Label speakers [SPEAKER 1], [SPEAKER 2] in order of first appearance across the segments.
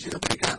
[SPEAKER 1] computer breakout.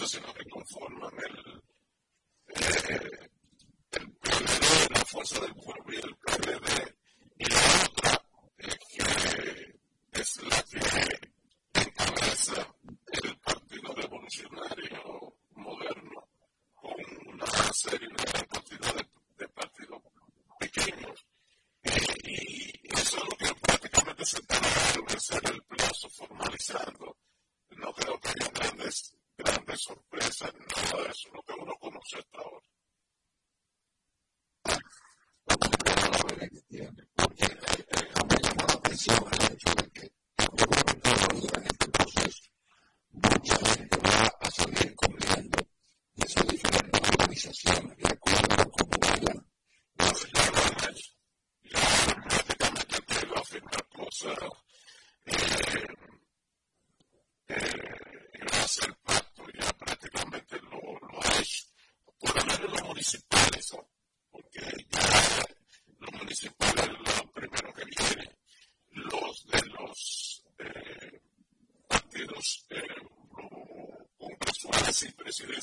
[SPEAKER 1] ですよ。Sobre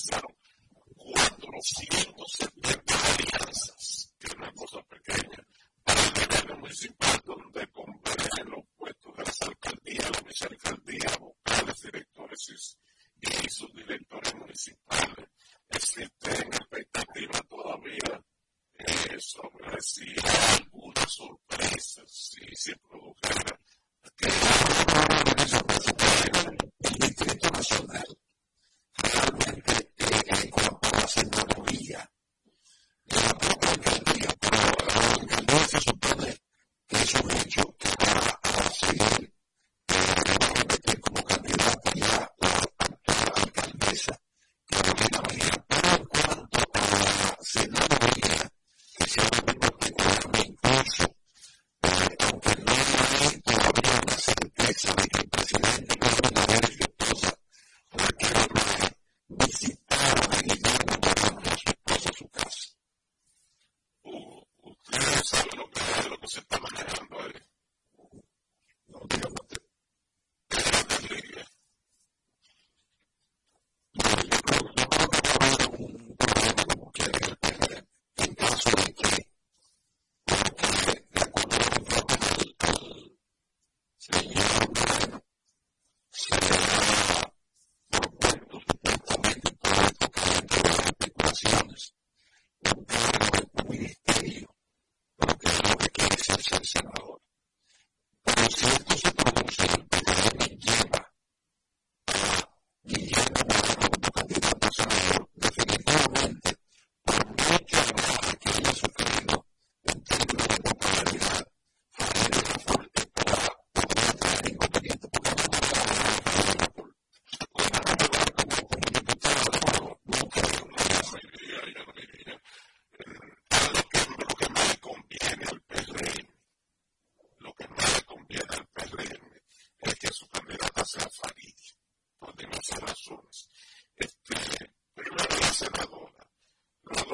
[SPEAKER 1] settle.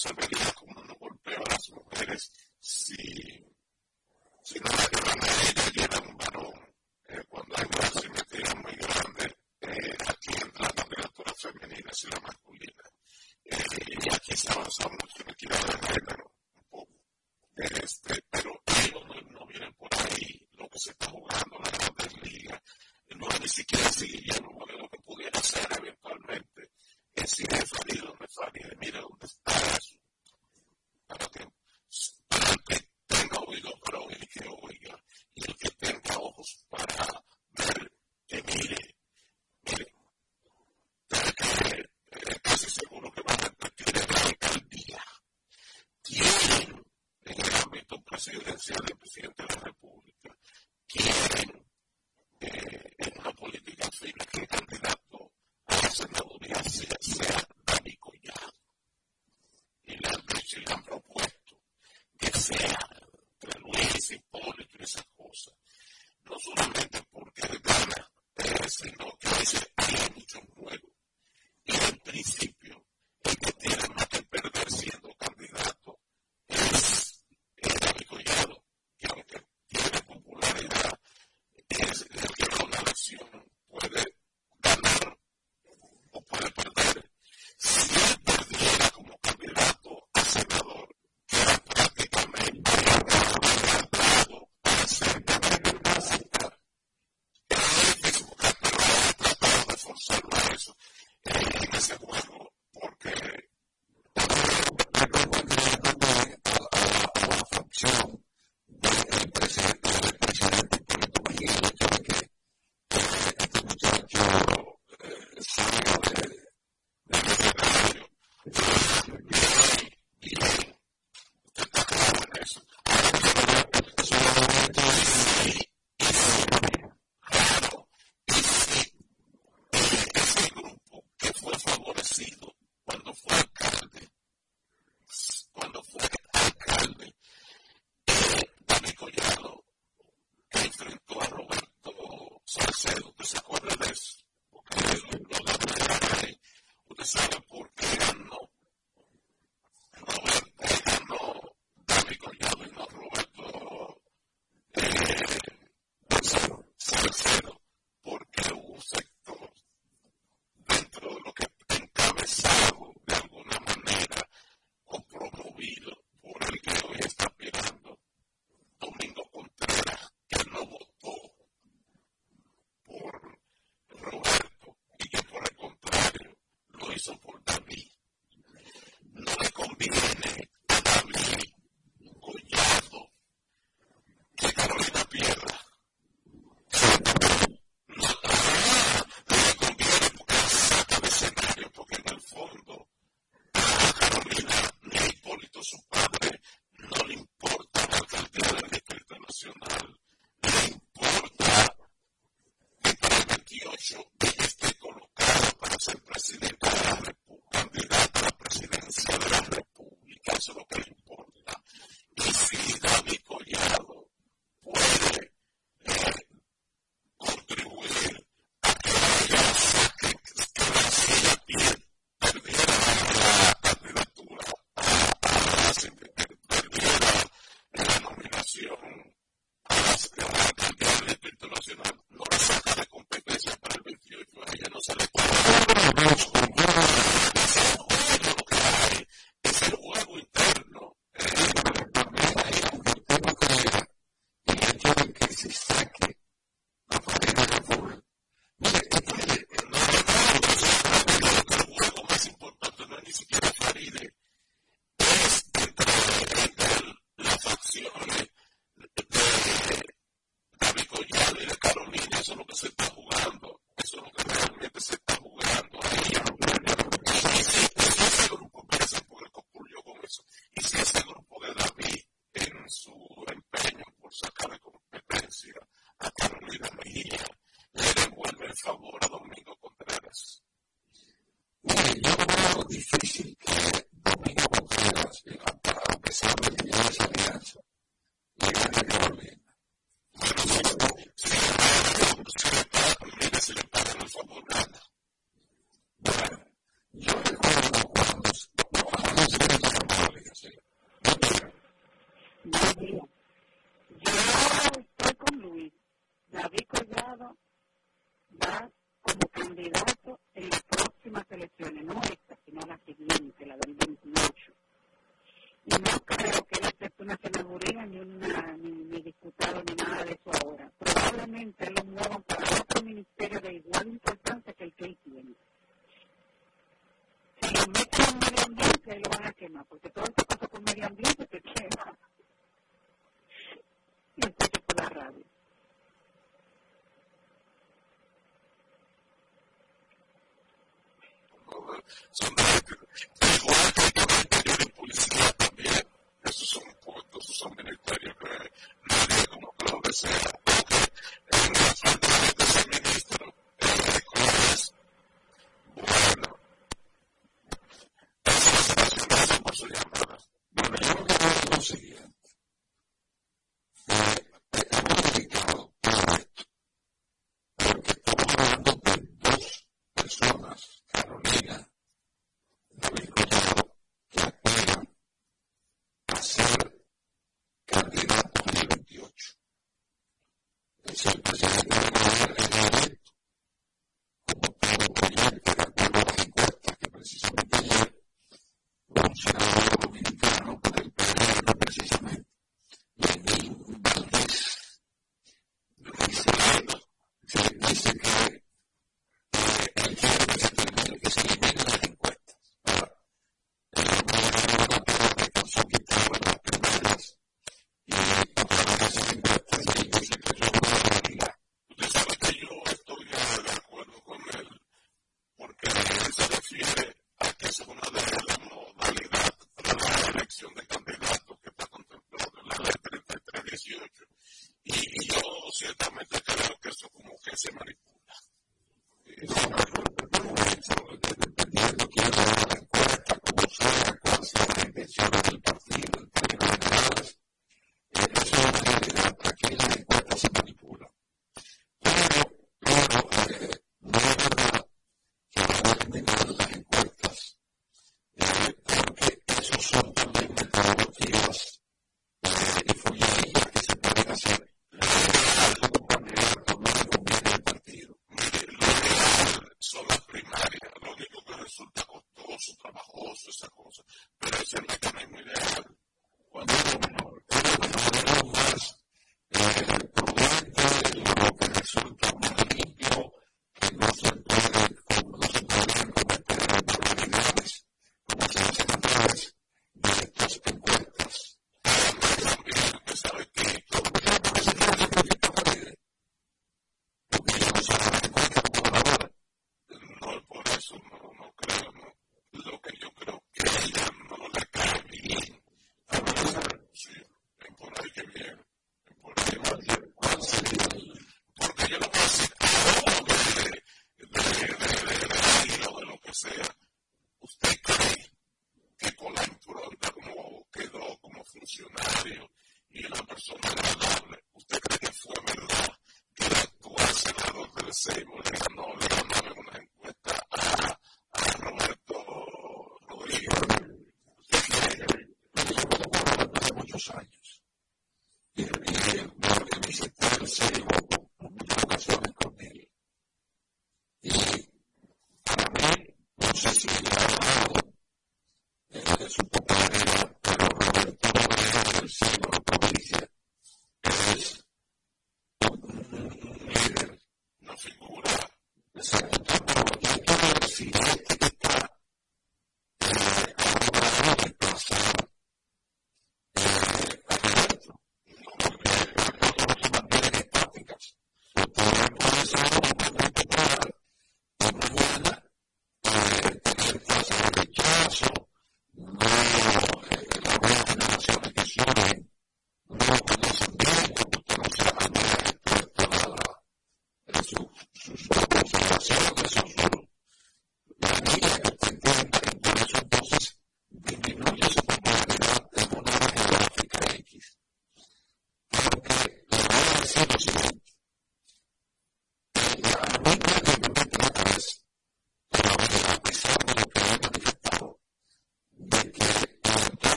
[SPEAKER 1] somebody eso en ese juego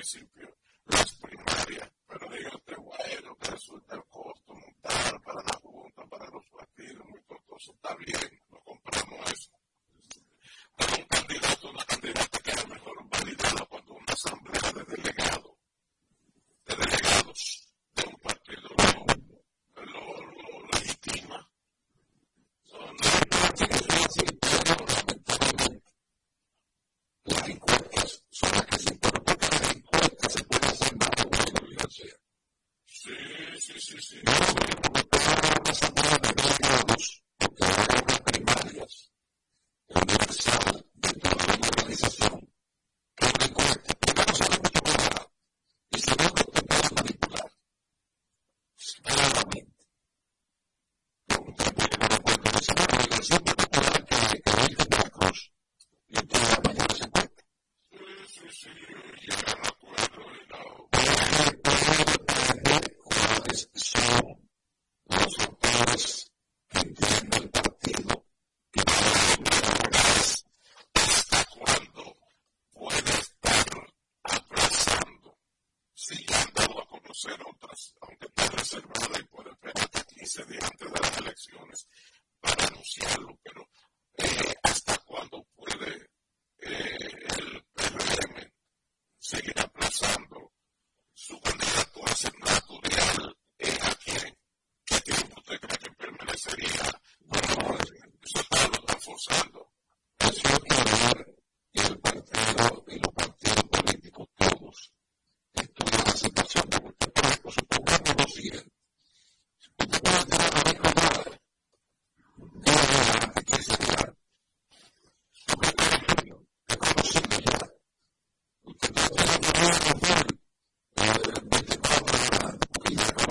[SPEAKER 1] Escuchas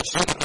[SPEAKER 2] Sure.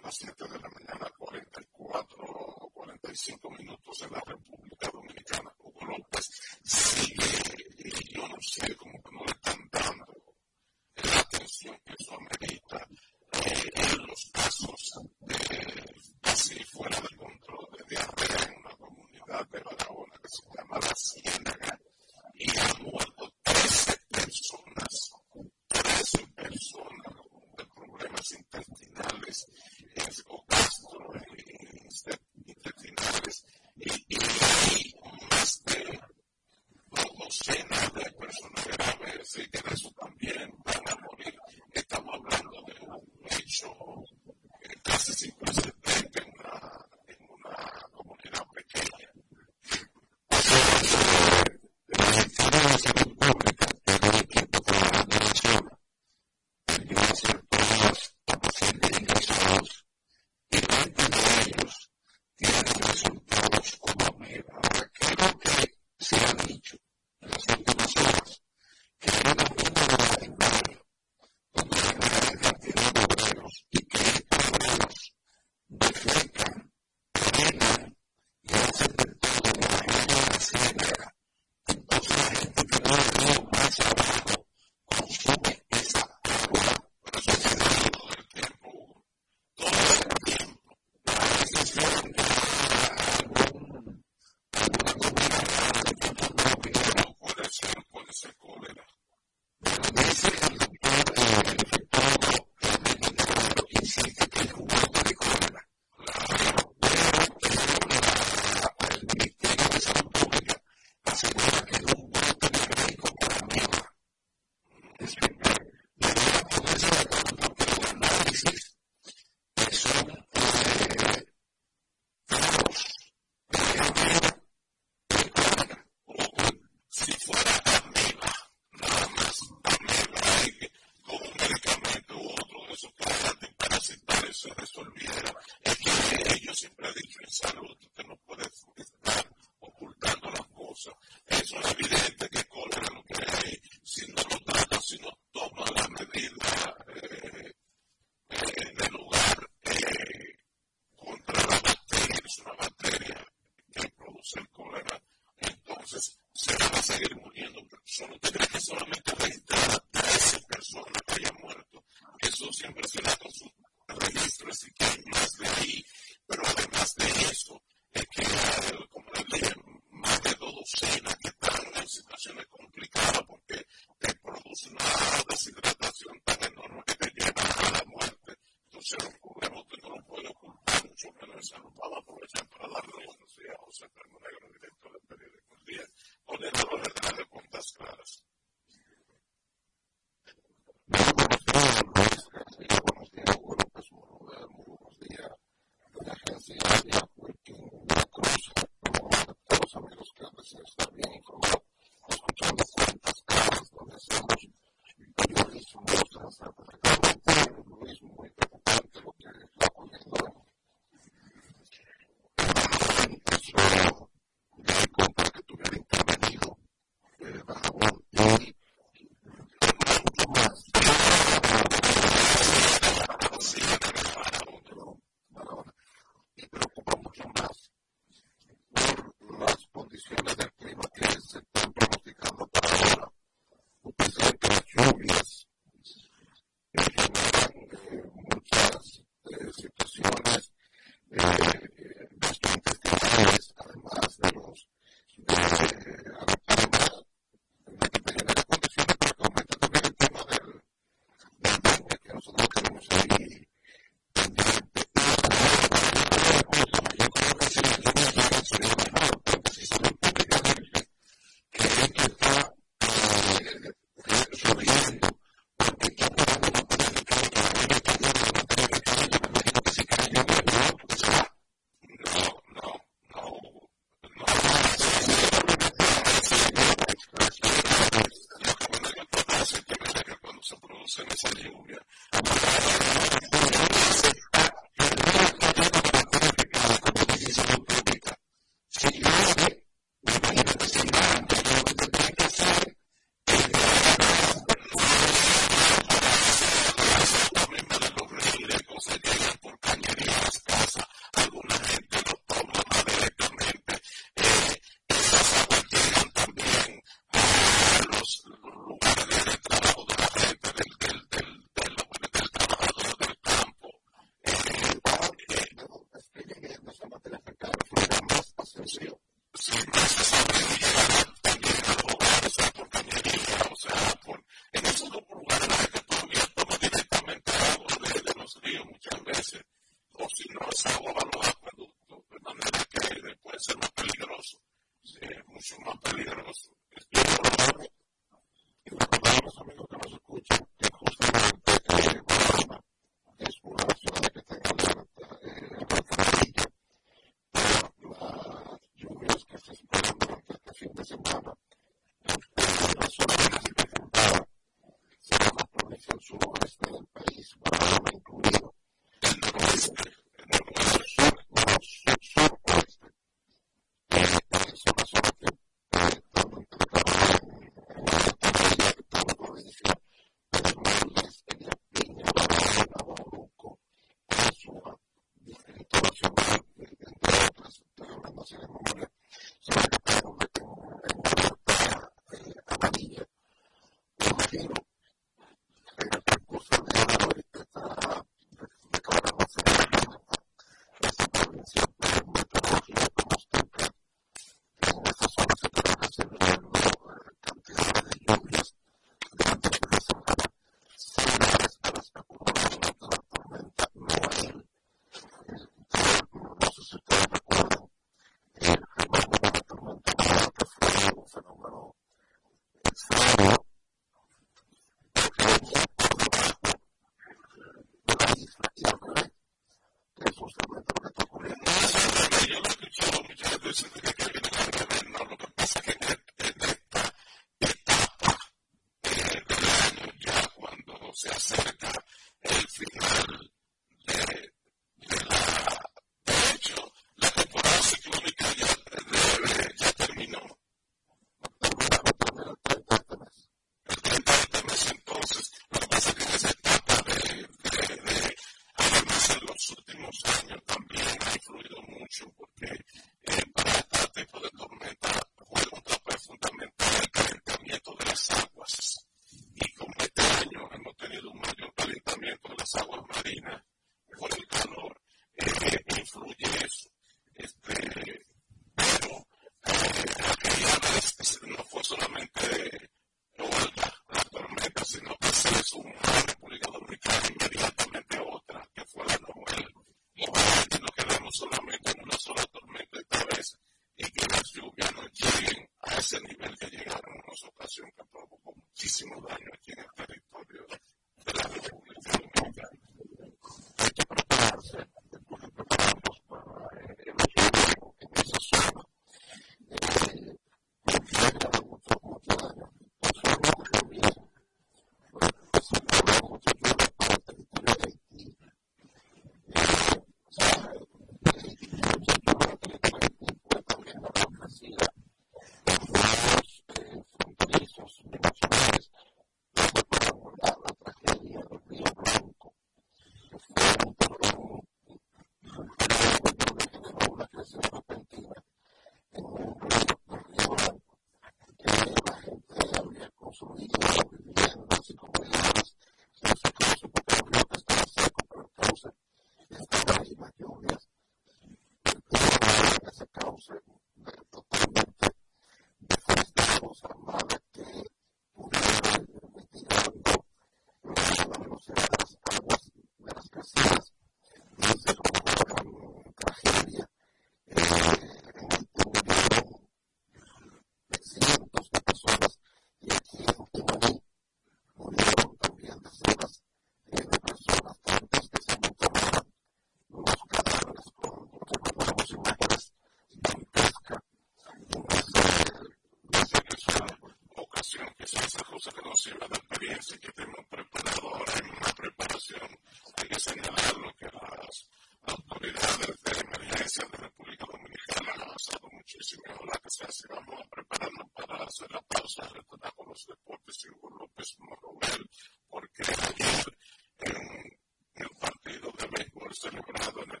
[SPEAKER 1] De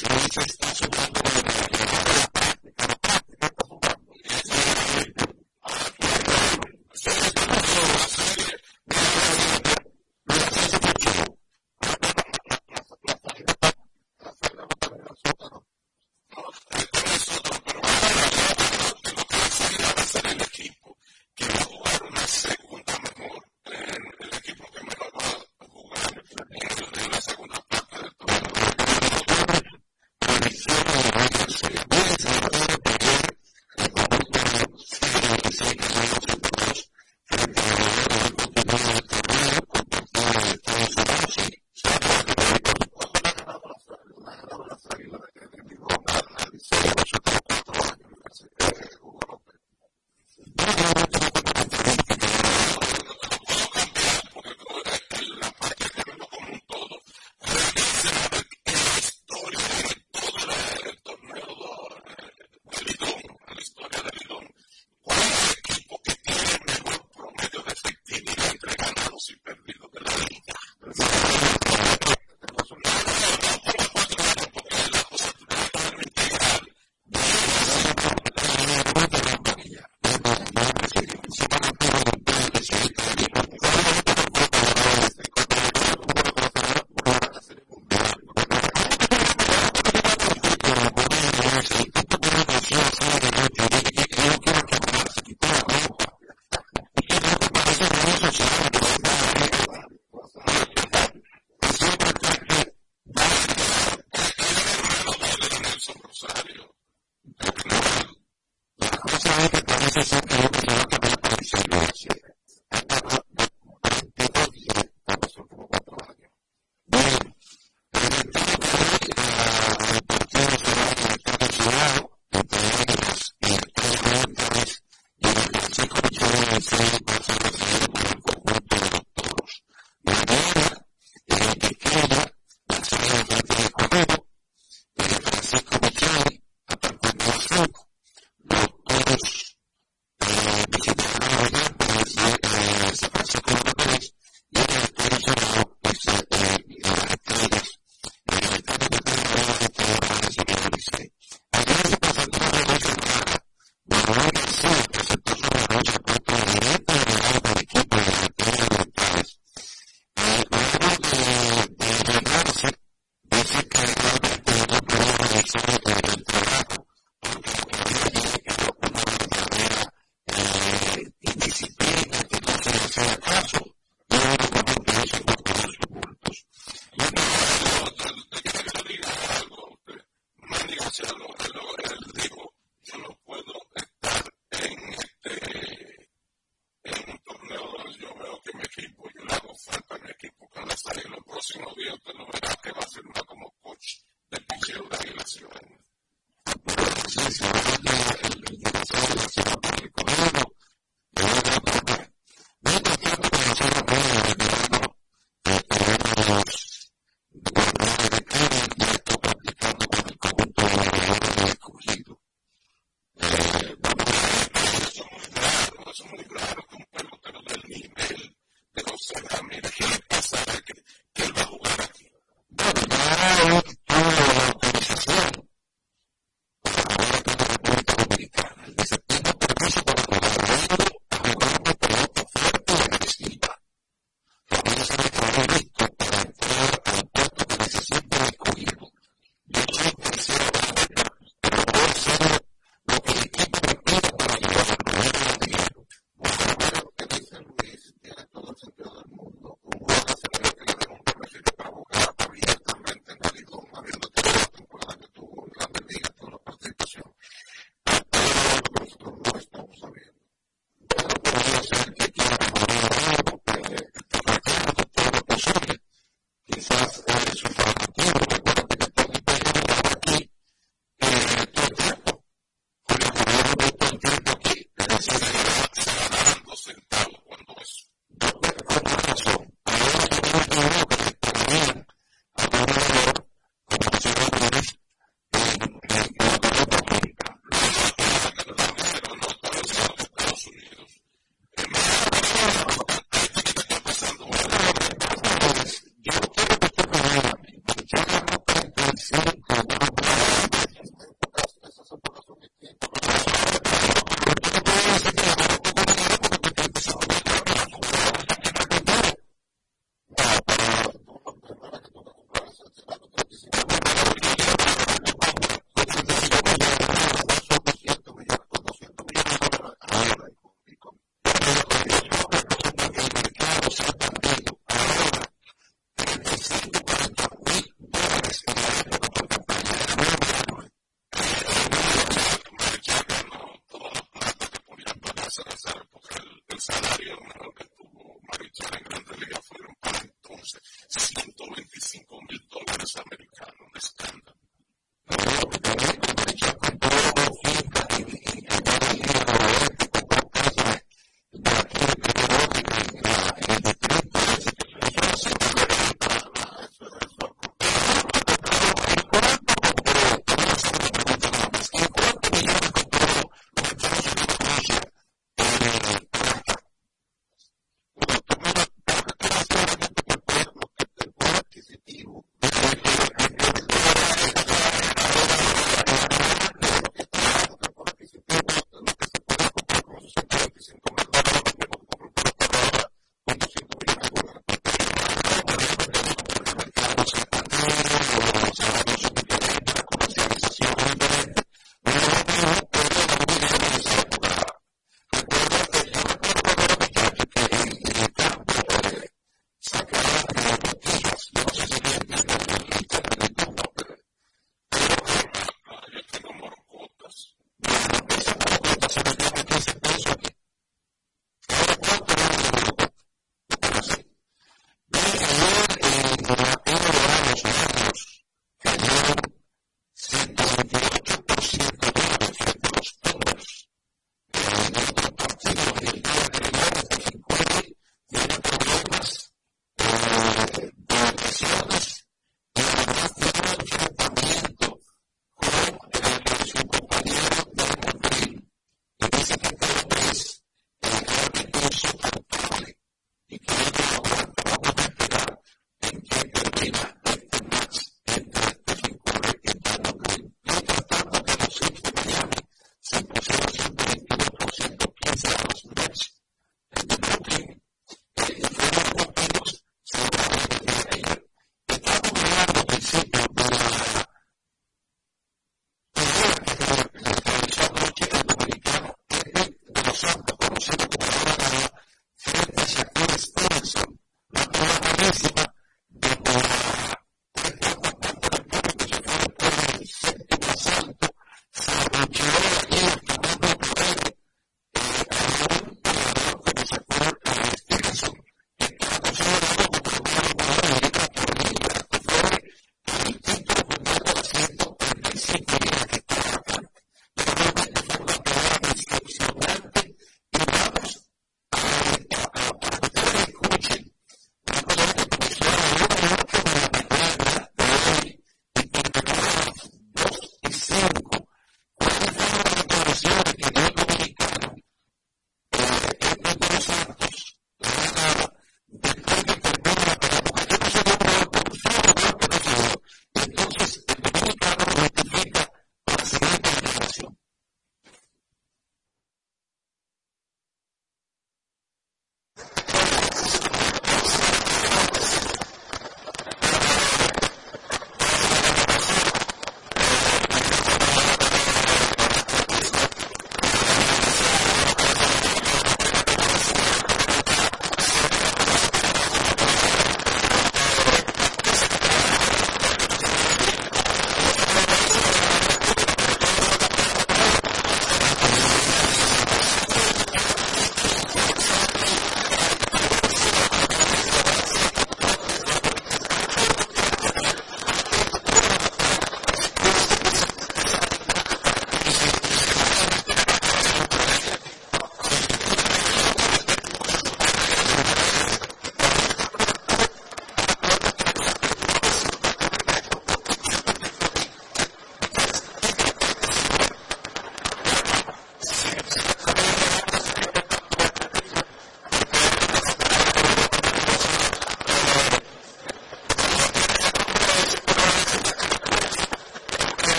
[SPEAKER 1] país, lo está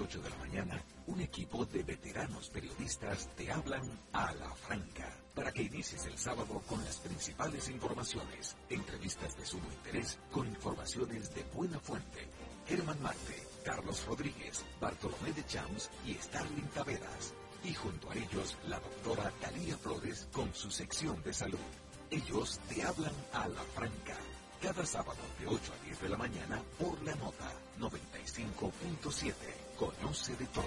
[SPEAKER 3] 8 de la mañana, un equipo de veteranos periodistas te hablan a la franca para que inicies el sábado con las principales informaciones, entrevistas de sumo interés con informaciones de buena fuente. Germán Marte, Carlos Rodríguez, Bartolomé de Chams y Starling Taveras. Y junto a ellos, la doctora Talía Flores con su sección de salud. Ellos te hablan a la franca cada sábado de 8 a 10 de la mañana por la nota 95.7. Conoce de todo.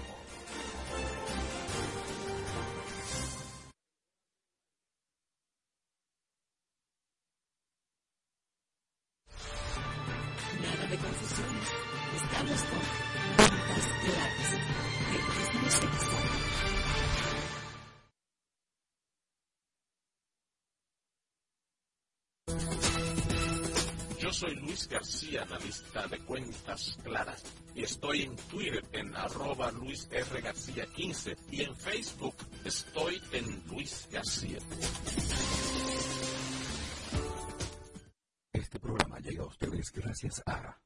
[SPEAKER 4] De
[SPEAKER 5] cuentas claras, y estoy en Twitter en arroba Luis R. García 15 y en Facebook estoy en Luis García.
[SPEAKER 3] Este programa llega a ustedes gracias a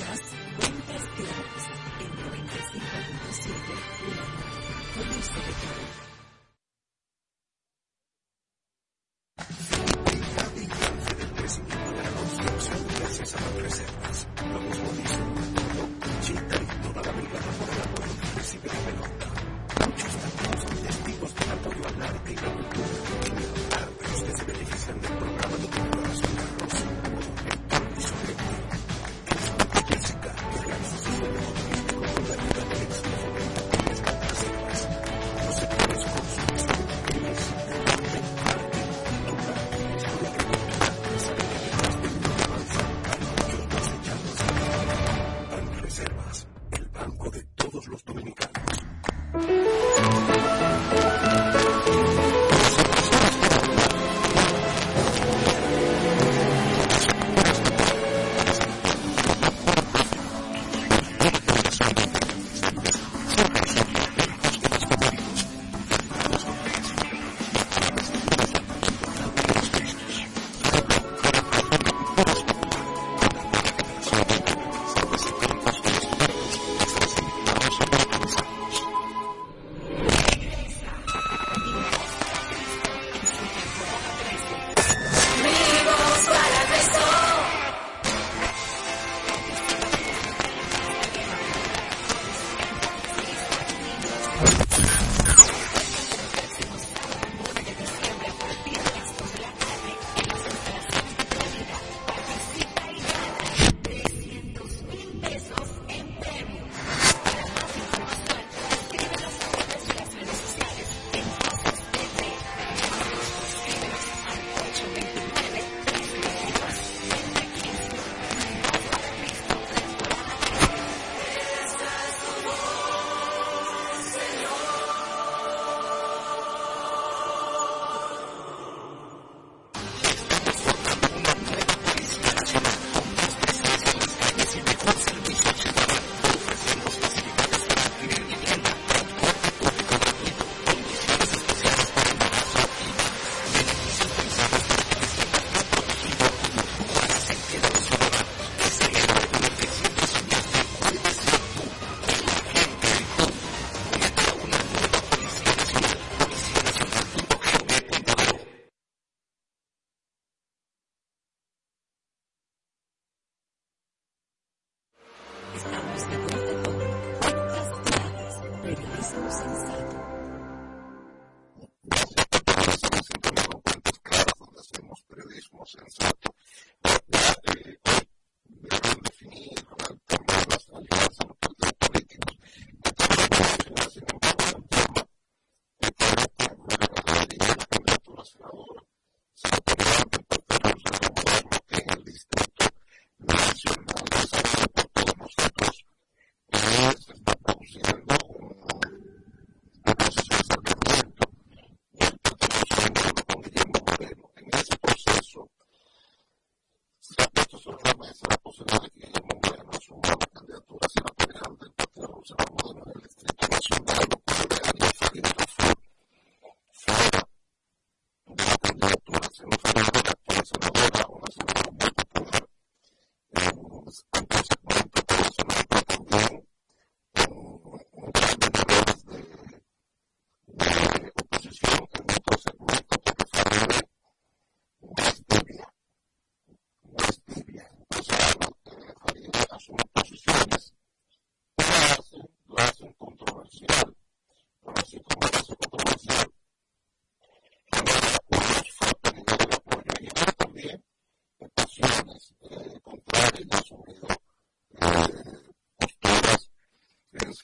[SPEAKER 3] Escuchas Cuentas Claras en
[SPEAKER 1] 95.7 La Con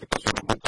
[SPEAKER 1] asumido el